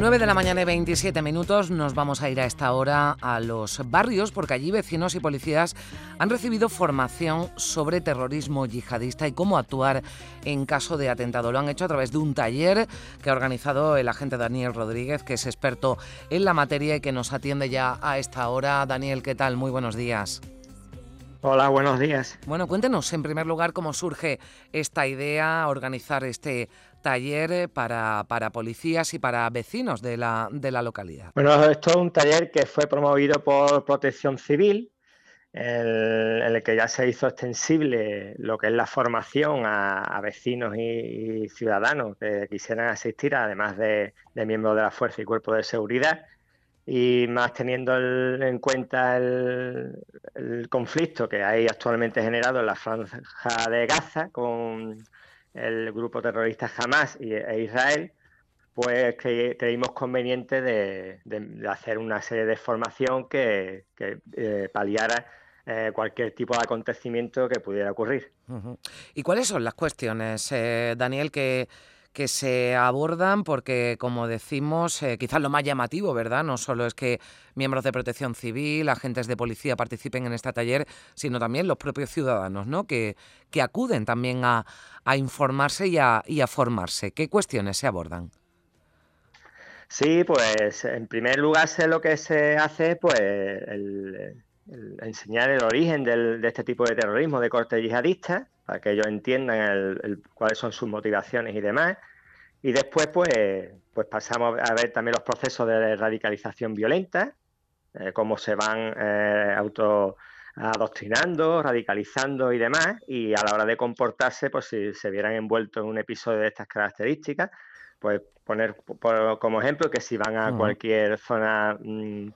9 de la mañana y 27 minutos nos vamos a ir a esta hora a los barrios porque allí vecinos y policías han recibido formación sobre terrorismo yihadista y cómo actuar en caso de atentado. Lo han hecho a través de un taller que ha organizado el agente Daniel Rodríguez, que es experto en la materia y que nos atiende ya a esta hora. Daniel, ¿qué tal? Muy buenos días. Hola, buenos días. Bueno, cuéntenos en primer lugar cómo surge esta idea, organizar este taller para, para policías y para vecinos de la, de la localidad. Bueno, esto es un taller que fue promovido por Protección Civil, en el que ya se hizo extensible lo que es la formación a, vecinos y, ciudadanos que quisieran asistir, además de, miembros de la Fuerza y Cuerpo de Seguridad, y más teniendo en cuenta el, conflicto que hay actualmente generado en la franja de Gaza con el grupo terrorista Hamas e Israel, pues creímos conveniente de, hacer una serie de formación que, eh, paliara eh, cualquier tipo de acontecimiento que pudiera ocurrir. ¿Y cuáles son las cuestiones, eh, Daniel, que, que se abordan porque, como decimos, eh, quizás lo más llamativo, ¿verdad? No solo es que miembros de protección civil, agentes de policía participen en este taller, sino también los propios ciudadanos, ¿no? Que, que acuden también a, informarse y a, y a formarse. ¿Qué cuestiones se abordan? Sí, pues en primer lugar sé lo que se hace, pues el, enseñar el origen de este tipo de terrorismo de corte yihadista, para que ellos entiendan cuáles son sus motivaciones y demás. Y después, pues, pues pasamos a ver también los procesos de radicalización violenta, eh, cómo se van eh, auto adoctrinando, radicalizando y demás, y a la hora de comportarse, pues si se vieran envueltos en un episodio de estas características, pues poner como ejemplo que si van a cualquier zona mm,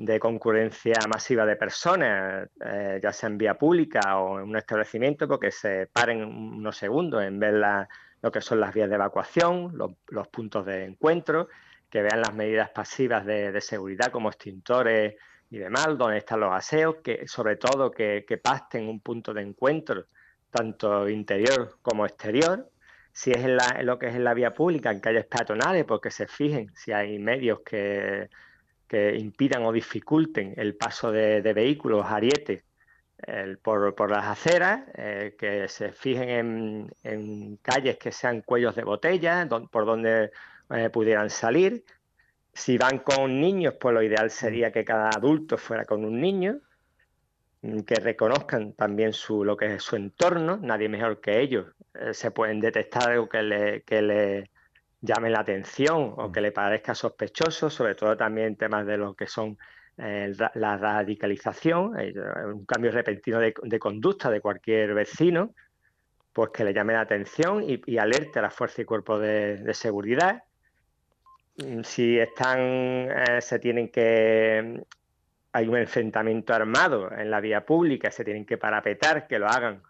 de concurrencia masiva de personas, eh, ya sea en vía pública o en un establecimiento, porque se paren unos segundos en ver lo que son las vías de evacuación, los, puntos de encuentro, que vean las medidas pasivas de, seguridad como extintores y demás, donde están los aseos, que sobre todo que, que pasten un punto de encuentro, tanto interior como exterior, si es en, en, lo que es en la vía pública, en calles peatonales, porque se fijen si hay medios que que impidan o dificulten el paso de, vehículos, arietes, por, las aceras, eh, que se fijen en, calles que sean cuellos de botella, por donde eh, pudieran salir. Si van con niños, pues lo ideal sería que cada adulto fuera con un niño, mm, que reconozcan también su, lo que es su entorno, nadie mejor que ellos. Eh, se pueden detectar algo que le, que le llame la atención o mm. que le parezca sospechoso, sobre todo también temas de lo que son eh, la radicalización, eh, un cambio repentino de, conducta de cualquier vecino, pues que le llame la atención y, alerte a la fuerza y cuerpo de, seguridad. Mm, si están, eh, se tienen que, hay un enfrentamiento armado en la vía pública, se tienen que parapetar, que lo hagan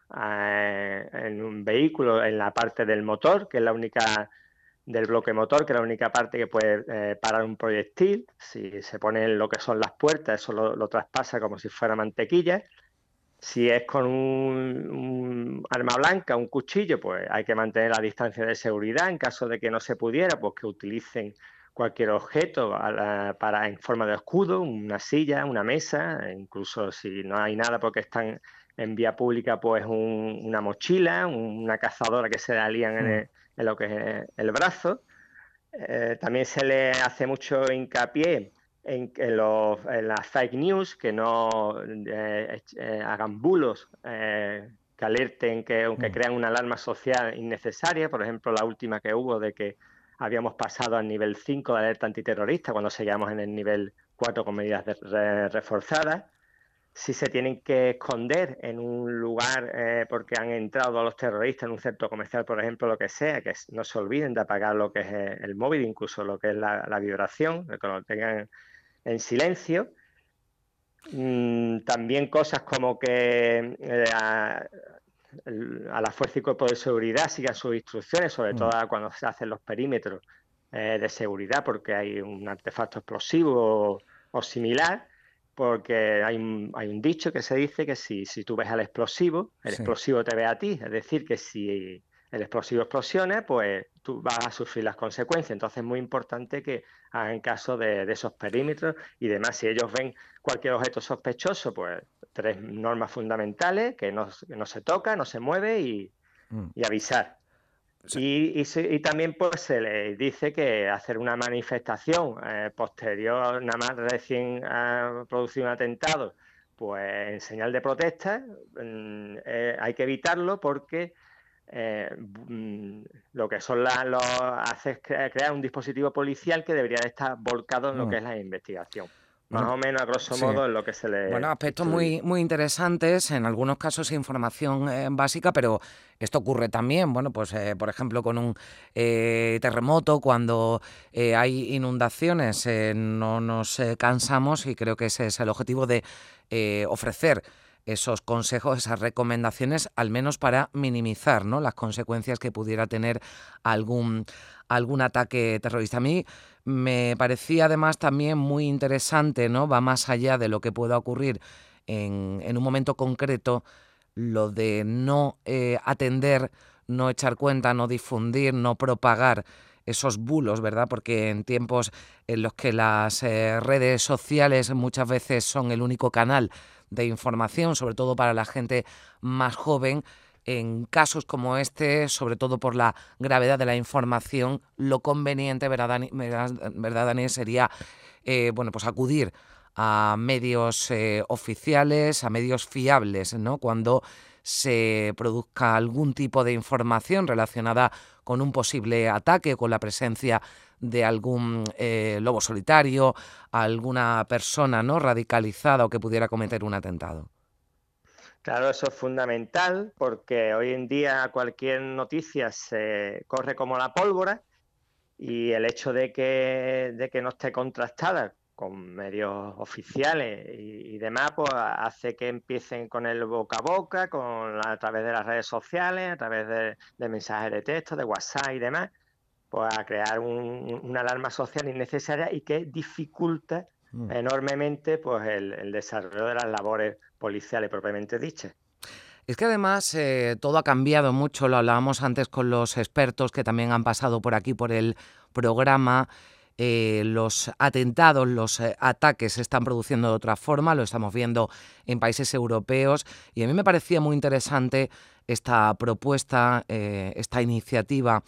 en un vehículo, en la parte del motor, que es la única del bloque motor, que es la única parte que puede eh, parar un proyectil. Si se pone en lo que son las puertas, eso lo, traspasa como si fuera mantequilla. Si es con un, arma blanca, un cuchillo, pues hay que mantener la distancia de seguridad. En caso de que no se pudiera, pues que utilicen cualquier objeto para en forma de escudo, una silla, una mesa, incluso si no hay nada porque están en vía pública, pues una mochila, una cazadora que se le alían en mm. el, en lo que es el brazo. Eh, también se le hace mucho hincapié en, en, las fake news, que no eh, eh, hagan bulos que alerten, que, aunque mm. crean una alarma social innecesaria. Por ejemplo, la última que hubo de que habíamos pasado al nivel 5 de alerta antiterrorista cuando seguíamos en el nivel 4 con medidas reforzadas si se tienen que esconder en un lugar eh, porque han entrado los terroristas en un centro comercial, por ejemplo, lo que sea, que no se olviden de apagar lo que es eh, el móvil, incluso lo que es la, vibración, que lo tengan en silencio. Mm, también cosas como que eh, a, la Fuerza y Cuerpo de Seguridad sigan sus instrucciones, sobre mm. todo cuando se hacen los perímetros de seguridad, porque hay un artefacto explosivo o similar porque hay un, hay un dicho que se dice que si, si tú ves al explosivo, el explosivo te ve a ti. Es decir, que si el explosivo explosione, pues tú vas a sufrir las consecuencias. Entonces es muy importante que hagan caso de, esos perímetros y demás. Si ellos ven cualquier objeto sospechoso, pues tres normas fundamentales, que no, se toca, no se mueve y, mm. avisar. Y, también pues se le dice que hacer una manifestación eh, posterior, nada más recién ha producido un atentado, pues en señal de protesta, mm, eh, hay que evitarlo porque eh, mm, lo que son las, los, hace crear un dispositivo policial que debería estar volcado en lo mm. que es la investigación. Más o menos, a grosso modo, en lo que se le... Bueno, aspectos muy, muy interesantes, en algunos casos información eh, básica, pero esto ocurre también, bueno, pues eh, por ejemplo con un terremoto, cuando hay inundaciones, no nos cansamos y creo que ese es el objetivo de ofrecer esos consejos, esas recomendaciones, al menos para minimizar ¿no? las consecuencias que pudiera tener algún, algún ataque terrorista. A mí me parecía además también muy interesante, ¿no? va más allá de lo que pueda ocurrir en, en un momento concreto, lo de no eh, atender, no echar cuenta, no difundir, no propagar esos bulos, ¿verdad? Porque en tiempos en los que las eh, redes sociales muchas veces son el único canal de información, sobre todo para la gente más joven, en casos como este, sobre todo por la gravedad de la información, lo conveniente, ¿verdad, Daniel? Sería eh, bueno, pues acudir a medios eh, oficiales, a medios fiables, ¿no? Cuando se produzca algún tipo de información relacionada con un posible ataque, con la presencia de algún eh, lobo solitario, alguna persona no radicalizada o que pudiera cometer un atentado. Claro, eso es fundamental porque hoy en día cualquier noticia se corre como la pólvora y el hecho de que, de que no esté contrastada con medios oficiales y, demás, pues hace que empiecen con el boca a boca, con a través de las redes sociales, a través de, de mensajes de texto, de WhatsApp y demás, pues a crear una alarma social innecesaria y que dificulta mm. enormemente pues el, desarrollo de las labores policiales propiamente dichas. Es que además eh, todo ha cambiado mucho, lo hablábamos antes con los expertos que también han pasado por aquí por el programa. Eh, los atentados, los eh, ataques se están produciendo de otra forma, lo estamos viendo en países europeos y a mí me parecía muy interesante esta propuesta, esta iniciativa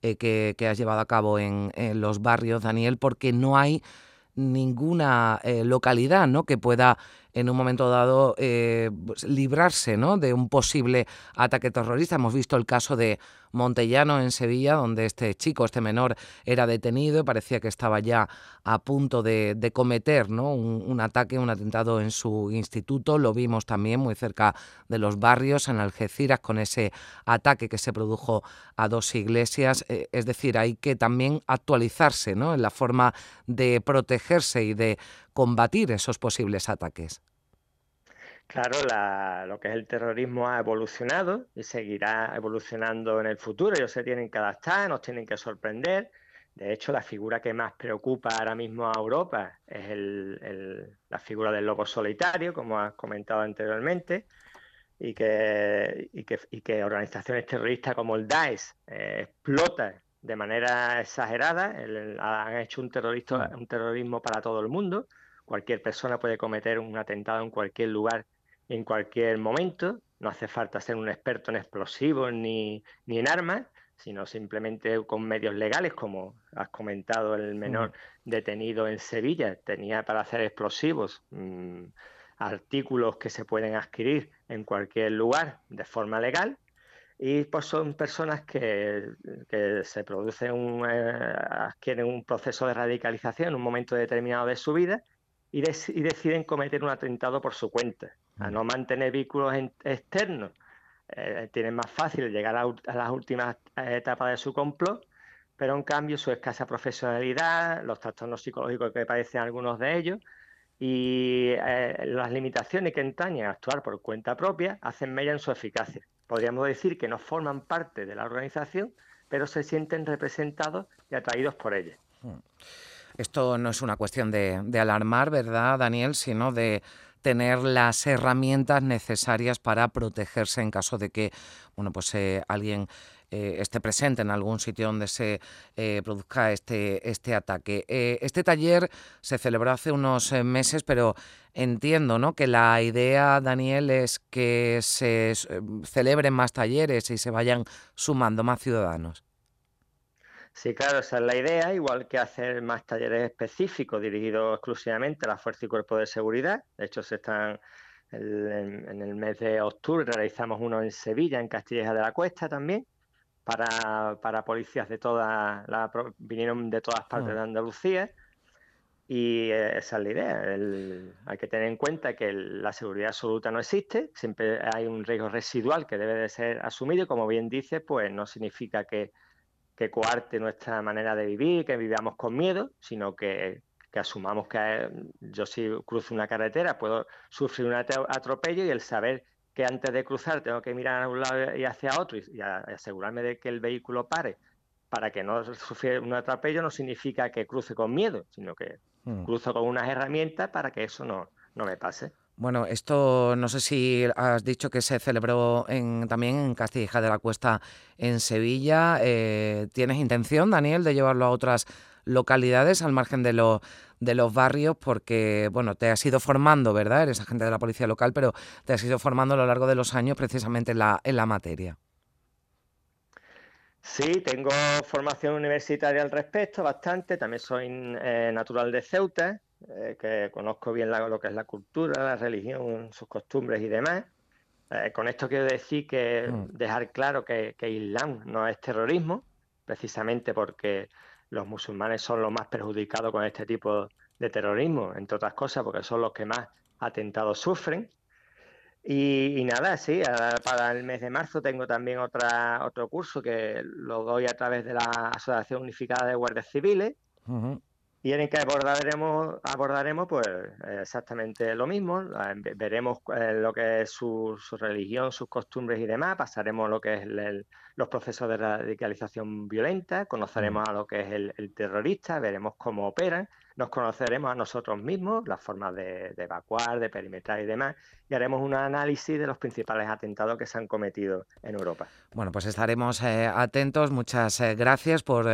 eh, que, has llevado a cabo en, los barrios, Daniel, porque no hay ninguna eh, localidad ¿no? que pueda en un momento dado eh, pues, librarse ¿no? de un posible ataque terrorista. Hemos visto el caso de Montellano en Sevilla, donde este chico, este menor, era detenido y parecía que estaba ya a punto de, cometer ¿no? un, ataque, un atentado en su instituto. Lo vimos también muy cerca de los barrios, en Algeciras, con ese ataque que se produjo a dos iglesias. Eh, es decir, hay que también actualizarse ¿no? en la forma de y de combatir esos posibles ataques. Claro, lo que es el terrorismo ha evolucionado y seguirá evolucionando en el futuro. Ellos se tienen que adaptar, nos tienen que sorprender. De hecho, la figura que más preocupa ahora mismo a Europa es la figura del lobo solitario, como has comentado anteriormente, y que, que, organizaciones terroristas como el Daesh eh, explotan de manera exagerada. han hecho un, terrorista, un terrorismo para todo el mundo. Cualquier persona puede cometer un atentado en cualquier lugar en cualquier momento. No hace falta ser un experto en explosivos ni, ni en armas, sino simplemente con medios legales, como has comentado el menor detenido en Sevilla, tenía para hacer explosivos mm, artículos que se pueden adquirir en cualquier lugar de forma legal. Y pues son personas que, que se producen un, eh, adquieren un proceso de radicalización en un momento determinado de su vida y, y deciden cometer un atentado por su cuenta a no mantener vínculos externos, eh, tienen más fácil llegar a, las últimas etapas de su complot, pero en cambio su escasa profesionalidad, los trastornos psicológicos que padecen algunos de ellos y eh, las limitaciones que entañan a actuar por cuenta propia hacen mella en su eficacia. Podríamos decir que no forman parte de la organización, pero se sienten representados y atraídos por ella. Hmm. Esto no es una cuestión de, alarmar, ¿verdad, Daniel? Sino de tener las herramientas necesarias para protegerse en caso de que bueno, pues, eh, alguien eh, esté presente en algún sitio donde se eh, produzca este, este ataque. este taller se celebró hace unos meses, pero entiendo ¿no? que la idea, Daniel, es que se celebren más talleres y se vayan sumando más ciudadanos. Sí, claro, esa es la idea, igual que hacer más talleres específicos dirigidos exclusivamente a la Fuerza y Cuerpo de Seguridad. De hecho, se están en, el mes de octubre realizamos uno en Sevilla, en Castilleja de la Cuesta también, para, para policías de toda la vinieron de todas partes de mm. Andalucía. Y eh, esa es la idea. hay que tener en cuenta que la seguridad absoluta no existe, siempre hay un riesgo residual que debe de ser asumido y como bien dice, pues no significa que que coarte nuestra manera de vivir, que vivamos con miedo, sino que, asumamos que eh, yo si cruzo una carretera puedo sufrir un atropello y el saber que antes de cruzar tengo que mirar a un lado y hacia otro y, asegurarme de que el vehículo pare para que no sufra un atropello no significa que cruce con miedo, sino que hmm. cruzo con unas herramientas para que eso no, no me pase. Bueno, esto no sé si has dicho que se celebró en, también en Castilla de la Cuesta en Sevilla. Eh, ¿Tienes intención, Daniel, de llevarlo a otras localidades al margen de, lo, de los barrios? Porque, bueno, te has ido formando, ¿verdad? Eres agente de la policía local, pero te has ido formando a lo largo de los años precisamente en la, en la materia. Sí, tengo formación universitaria al respecto, bastante. También soy eh, natural de Ceuta eh, que conozco bien lo que es la cultura, la religión, sus costumbres y demás. Eh, con esto quiero decir que mm. dejar claro que, que, Islam no es terrorismo, precisamente porque los musulmanes son los más perjudicados con este tipo de terrorismo, entre otras cosas, porque son los que más atentados sufren. Y, nada, sí, para el mes de marzo tengo también otra, otro curso que lo doy a través de la Asociación Unificada de Guardias Civiles, y en el que abordaremos, abordaremos pues exactamente lo mismo, veremos eh, lo que es su, religión, sus costumbres y demás, pasaremos lo que es los procesos de radicalización violenta, conoceremos mm. a lo que es el, terrorista, veremos cómo operan, nos conoceremos a nosotros mismos, las formas de, evacuar, de perimetrar y demás, y haremos un análisis de los principales atentados que se han cometido en Europa. Bueno, pues estaremos eh, atentos. Muchas eh, gracias por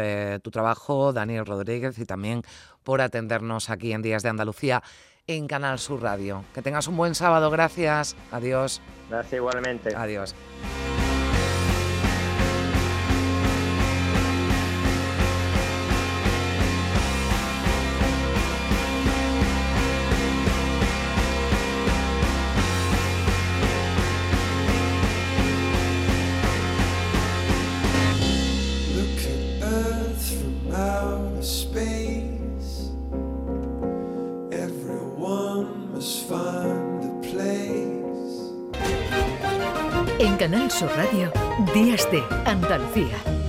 tu trabajo, Daniel Rodríguez, y también por atendernos aquí en Días de Andalucía en Canal Sur Radio. Que tengas un buen sábado, gracias. Adiós. Gracias igualmente. Adiós. Canal Sur Radio, Días de Andalucía.